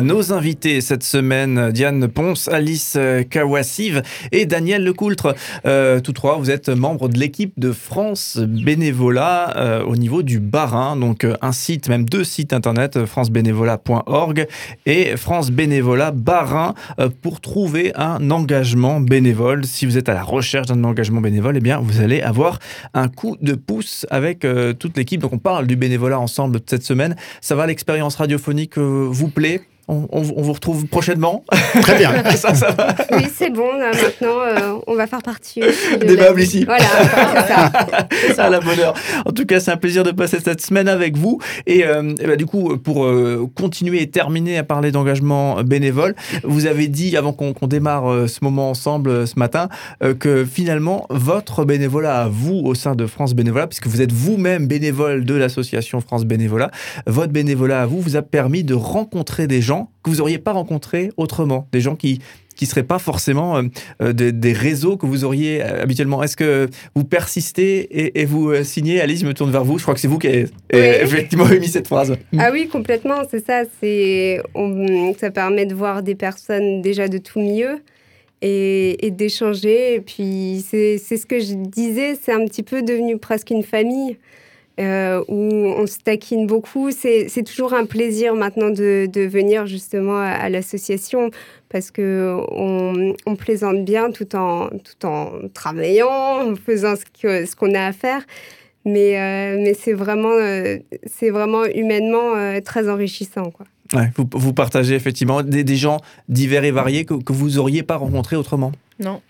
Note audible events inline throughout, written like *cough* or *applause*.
Nos invités cette semaine, Diane Ponce, Alice Kawassive et Daniel Lecoultre. Euh, tous trois, vous êtes membres de l'équipe de France Bénévolat euh, au niveau du Barin. Donc euh, un site, même deux sites internet, francebénévolat.org et France Bénévolat Barin pour trouver un engagement bénévole. Si vous êtes à la recherche d'un engagement bénévole, eh bien vous allez avoir un coup de pouce avec toute l'équipe. Donc on parle du bénévolat ensemble cette semaine. Ça va, l'expérience radiophonique vous plaît? On, vous retrouve prochainement. *laughs* Très bien. *laughs* Oui, c'est bon. maintenant, euh, on va faire partie des meubles ici. Voilà, *laughs* c'est ça. À la bonne heure. En tout cas, c'est un plaisir de passer cette semaine avec vous. Et, euh, bah, du coup, pour euh, continuer et terminer à parler d'engagement bénévole, vous avez dit, avant qu'on démarre ce moment ensemble ce matin, que finalement, votre bénévolat à vous au sein de France Bénévolat, puisque vous êtes vous-même bénévole de l'association France Bénévolat, votre bénévolat à vous vous a permis de rencontrer des gens que vous n'auriez pas rencontrés autrement, des gens qui qui seraient pas forcément euh, euh, des réseaux que vous auriez euh, habituellement. Est-ce que vous persistez et, vous signez? Alice, je me tourne vers vous. Je crois que c'est vous qui avez effectivement *laughs* émis cette phrase. Ah oui, complètement, c'est ça. C'est ça permet de voir des personnes déjà de tout milieu et, et d'échanger. Et puis c'est ce que je disais, c'est un petit peu devenu presque une famille. Euh, où on se taquine beaucoup. C'est toujours un plaisir maintenant de, de venir justement à, l'association parce que on, on, plaisante bien tout en, tout en travaillant, en faisant ce qu'on ce a à faire. Mais, euh, mais c'est vraiment, euh, c'est vraiment humainement très enrichissant. Quoi. Ouais, vous, vous, partagez effectivement des, des, gens divers et variés que, que vous n'auriez pas rencontrés autrement Non.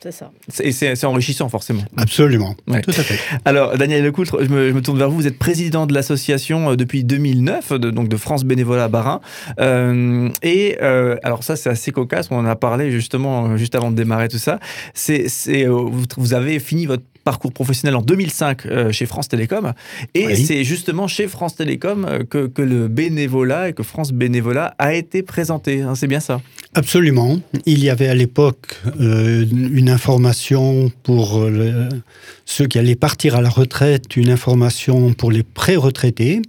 C'est ça. Et c'est enrichissant, forcément. Absolument. Tout à fait. *laughs* Alors, Daniel Lecoultre, je me, je me, tourne vers vous. Vous êtes président de l'association euh, depuis 2009, de, donc de France Bénévolat Barin. Euh, et euh, alors, ça, c'est assez cocasse. On en a parlé justement juste avant de démarrer tout ça. C'est, vous, vous avez fini votre parcours professionnel en 2005 euh, chez France Télécom. Et c'est justement chez France Télécom que, que, le bénévolat et que France Bénévolat a été présenté. Hein, c'est bien ça? Absolument. Il y avait à l'époque euh, une information pour ceux qui allaient partir à la retraite, une information pour les pré-retraités.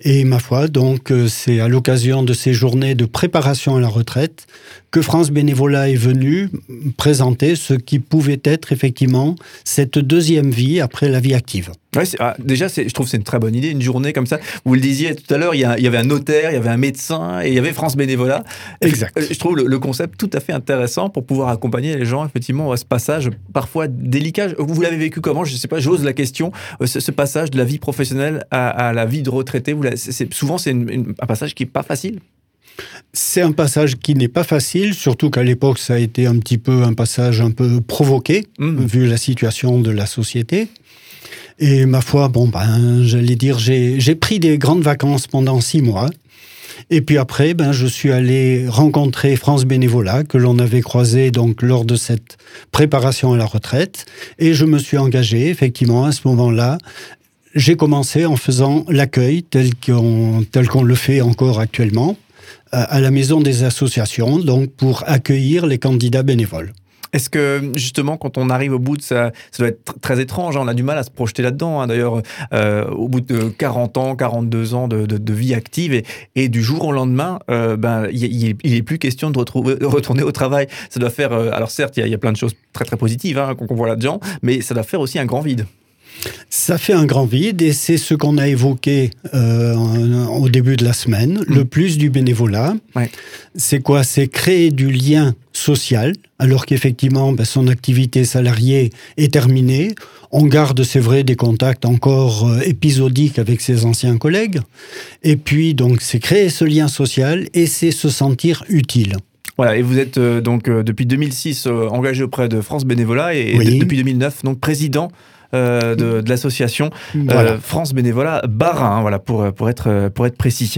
Et ma foi, donc, c'est à l'occasion de ces journées de préparation à la retraite que France Bénévolat est venu présenter ce qui pouvait être effectivement cette deuxième vie après la vie active. Ouais, ah, déjà, je trouve que c'est une très bonne idée, une journée comme ça. Vous le disiez tout à l'heure, il, y, avait un notaire, il y avait un médecin et il y avait France Bénévolat. Exact. Je trouve le, concept tout à fait intéressant pour pouvoir accompagner les gens, effectivement, à ce passage parfois délicat. Vous l'avez vécu comment? Je ne sais pas, j'ose la question. Euh, ce, passage de la vie professionnelle à, la vie de retraité, vous souvent, c'est un passage qui n'est pas facile? C'est un passage qui n'est pas facile, surtout qu'à l'époque, ça a été un petit peu un passage un peu provoqué, mmh. vu la situation de la société. Et ma foi, bon, ben, j'allais dire, j'ai pris des grandes vacances pendant six mois. Et puis après, ben, je suis allé rencontrer France Bénévolat, que l'on avait croisé donc lors de cette préparation à la retraite. Et je me suis engagé, effectivement, à ce moment-là. J'ai commencé en faisant l'accueil tel qu'on tel qu'on le fait encore actuellement à la maison des associations, donc pour accueillir les candidats bénévoles. Est-ce que justement, quand on arrive au bout de ça, ça doit être très étrange, hein, on a du mal à se projeter là-dedans. Hein. D'ailleurs, euh, au bout de 40 ans, 42 ans de, vie active, et, du jour au lendemain, euh, ben, il n'est plus question de retrouver, retourner au travail. Ça doit faire, euh, alors certes, il y, a plein de choses très très positives hein, qu'on voit là-dedans, mais ça doit faire aussi un grand vide. Ça fait un grand vide et c'est ce qu'on a évoqué euh, au début de la semaine. Mm. Le plus du bénévolat, c'est quoi? C'est créer du lien social, alors qu'effectivement, ben, son activité salariée est terminée. On garde, c'est vrai, des contacts encore euh, épisodiques avec ses anciens collègues. Et puis, donc, c'est créer ce lien social et c'est se sentir utile. Voilà, et vous êtes euh, donc depuis 2006 engagé auprès de France Bénévolat et, depuis 2009 donc président euh, de, l'association euh, France Bénévolat Barin, voilà, pour, pour, être, pour être précis.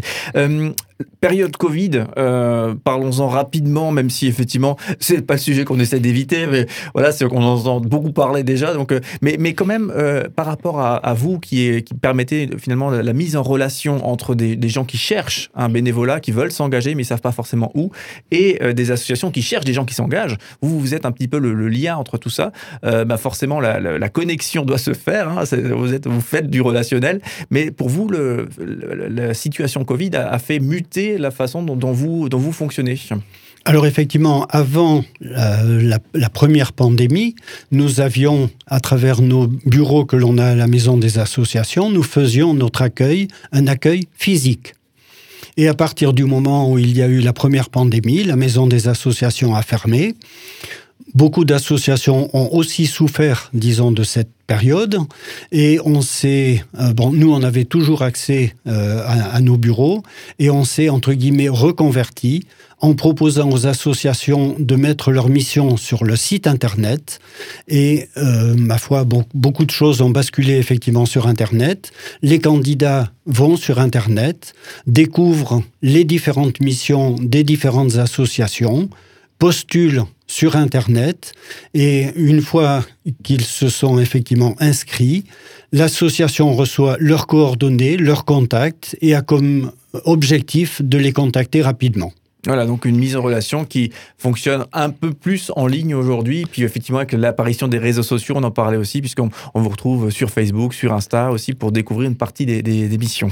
Période Covid, euh, parlons-en rapidement, même si effectivement c'est pas le sujet qu'on essaie d'éviter, mais voilà, c'est qu'on entend beaucoup parler déjà. Donc, euh, mais, mais quand même, euh, par rapport à, vous qui, est, permettez finalement la, mise en relation entre des, gens qui cherchent un bénévolat, qui veulent s'engager mais ils savent pas forcément où, et des associations qui cherchent des gens qui s'engagent. Vous, vous êtes un petit peu le, lien entre tout ça. bah forcément, la, connexion doit se faire. Hein. vous êtes, vous faites du relationnel, mais pour vous, le, la situation Covid a, a fait muter la façon dont, vous, fonctionnez alors effectivement, avant euh, la, première pandémie, nous avions, à travers nos bureaux que l'on a à la maison des associations, nous faisions notre accueil, un accueil physique. Et à partir du moment où il y a eu la première pandémie, la maison des associations a fermé. Beaucoup d'associations ont aussi souffert, disons, de cette période. Et on s'est, euh, bon, nous, on avait toujours accès euh, à, nos bureaux et on s'est, entre guillemets, reconverti en proposant aux associations de mettre leur mission sur le site Internet. Et, euh, ma foi, beaucoup de choses ont basculé effectivement sur Internet. Les candidats vont sur Internet, découvrent les différentes missions des différentes associations, postulent sur Internet et une fois qu'ils se sont effectivement inscrits, l'association reçoit leurs coordonnées, leurs contacts et a comme objectif de les contacter rapidement. Voilà, donc une mise en relation qui fonctionne un peu plus en ligne aujourd'hui. Puis effectivement, avec l'apparition des réseaux sociaux, on en parlait aussi, puisqu'on on vous retrouve sur Facebook, sur Insta aussi, pour découvrir une partie des, des, missions.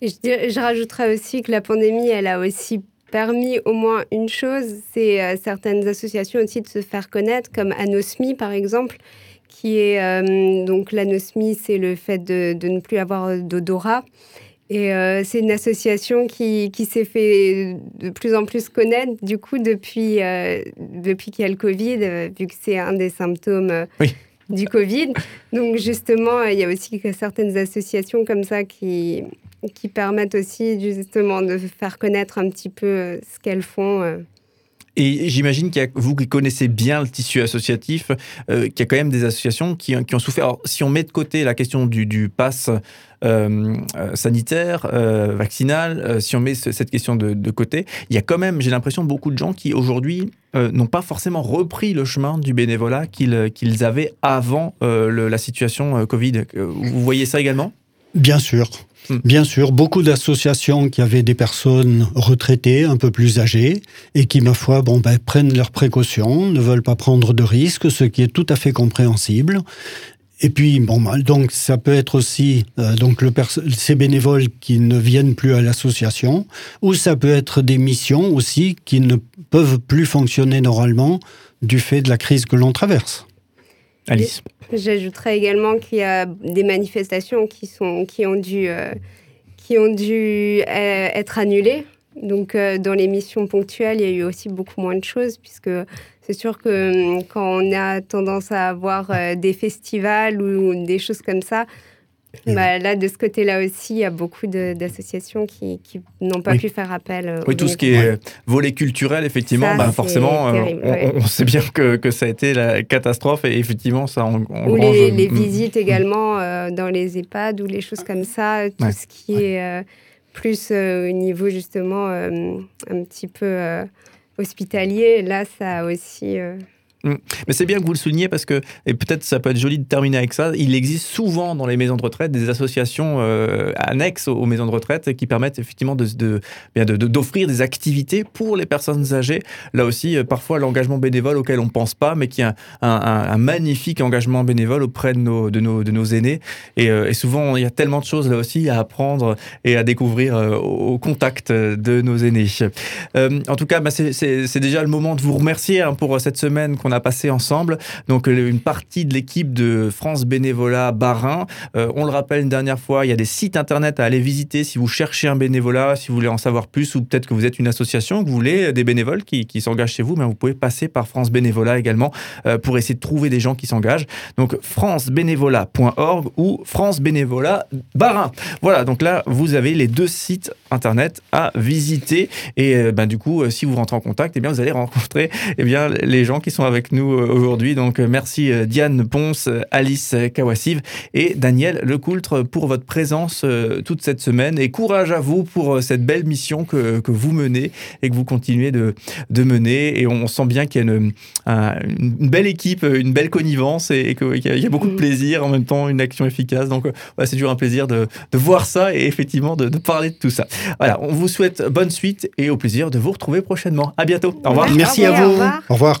je, je rajouterais aussi que la pandémie, elle a aussi permis au moins une chose, c'est euh, certaines associations aussi de se faire connaître, comme Anosmi par exemple, qui est euh, donc l'anosmie, c'est le fait de, de, ne plus avoir d'odorat. Et euh, c'est une association qui, qui s'est fait de plus en plus connaître, du coup, depuis, depuis qu'il y a le Covid, vu que c'est un des symptômes du Covid. Donc, justement, il y a aussi certaines associations comme ça qui, qui permettent aussi justement de faire connaître un petit peu euh, ce qu'elles font. Euh. Et j'imagine qu'il y a, vous qui connaissez bien le tissu associatif, euh, qu'il y a quand même des associations qui, ont souffert. Alors, si on met de côté la question du, du pass sanitaire, vaccinal, si on met cette question de, côté, il y a quand même, j'ai l'impression, beaucoup de gens qui aujourd'hui n'ont pas forcément repris le chemin du bénévolat qu'ils avaient avant la situation Covid. Vous voyez ça également? Bien sûr. Hmm. Bien sûr, beaucoup d'associations qui avaient des personnes retraitées, un peu plus âgées, et qui, ma foi, bon, ben, prennent leurs précautions, ne veulent pas prendre de risques, ce qui est tout à fait compréhensible. Et puis, bon, ben, donc ça peut être aussi euh, donc le ces bénévoles qui ne viennent plus à l'association, ou ça peut être des missions aussi qui ne peuvent plus fonctionner normalement du fait de la crise que l'on traverse. J'ajouterais également qu'il y a des manifestations qui, sont, qui ont dû, euh, qui ont dû euh, être annulées. Donc, euh, dans les missions ponctuelles, il y a eu aussi beaucoup moins de choses, puisque c'est sûr que hum, quand on a tendance à avoir des festivals ou des choses comme ça, bah, là, de ce côté-là aussi, il y a beaucoup d'associations qui, n'ont pas pu faire appel. Euh, oui, tout ce qui est volet culturel, effectivement, bah, forcément, euh, on, sait bien que, que, ça a été la catastrophe et effectivement, ça en, Ou les, les, visites également euh, dans les EHPAD ou les choses comme ça, tout ce qui est plus au niveau justement un petit peu hospitalier, là, ça a aussi. Mais c'est bien que vous le souligniez parce que, et peut-être ça peut être joli de terminer avec ça, il existe souvent dans les maisons de retraite des associations euh, annexes aux, maisons de retraite qui permettent effectivement de, bien d'offrir des activités pour les personnes âgées. Là aussi, euh, parfois l'engagement bénévole auquel on ne pense pas, mais qui est un, magnifique engagement bénévole auprès de nos, de nos, de nos aînés. Euh, et, souvent, il y a tellement de choses là aussi à apprendre et à découvrir au contact de nos aînés. en tout cas, bah, c'est déjà le moment de vous remercier hein, pour cette semaine qu'on a passé ensemble. Donc euh, une partie de l'équipe de France Bénévolat Barin. Euh, on le rappelle une dernière fois, il y a des sites internet à aller visiter si vous cherchez un bénévolat, si vous voulez en savoir plus ou peut-être que vous êtes une association, que vous voulez des bénévoles qui, s'engagent chez vous, mais vous pouvez passer par France Bénévolat également euh, pour essayer de trouver des gens qui s'engagent. Donc francebénévolat.org ou France Bénévolat Barin. Voilà, donc là vous avez les deux sites internet à visiter et ben, du coup si vous rentrez en contact, eh bien vous allez rencontrer eh bien les gens qui sont avec avec nous aujourd'hui. Donc merci Diane Ponce, Alice Kawassiv et Daniel Lecoultre pour votre présence toute cette semaine. Et courage à vous pour cette belle mission que, que vous menez et que vous continuez de, de mener. Et on sent bien qu'il y a une, une, belle équipe, une belle connivence et, qu'il y, a beaucoup de mm. plaisir, en même temps une action efficace. Donc c'est toujours un plaisir de, de, voir ça et effectivement de, de, parler de tout ça. Voilà, on vous souhaite bonne suite et au plaisir de vous retrouver prochainement. À bientôt. Au revoir. Merci à vous. Au revoir.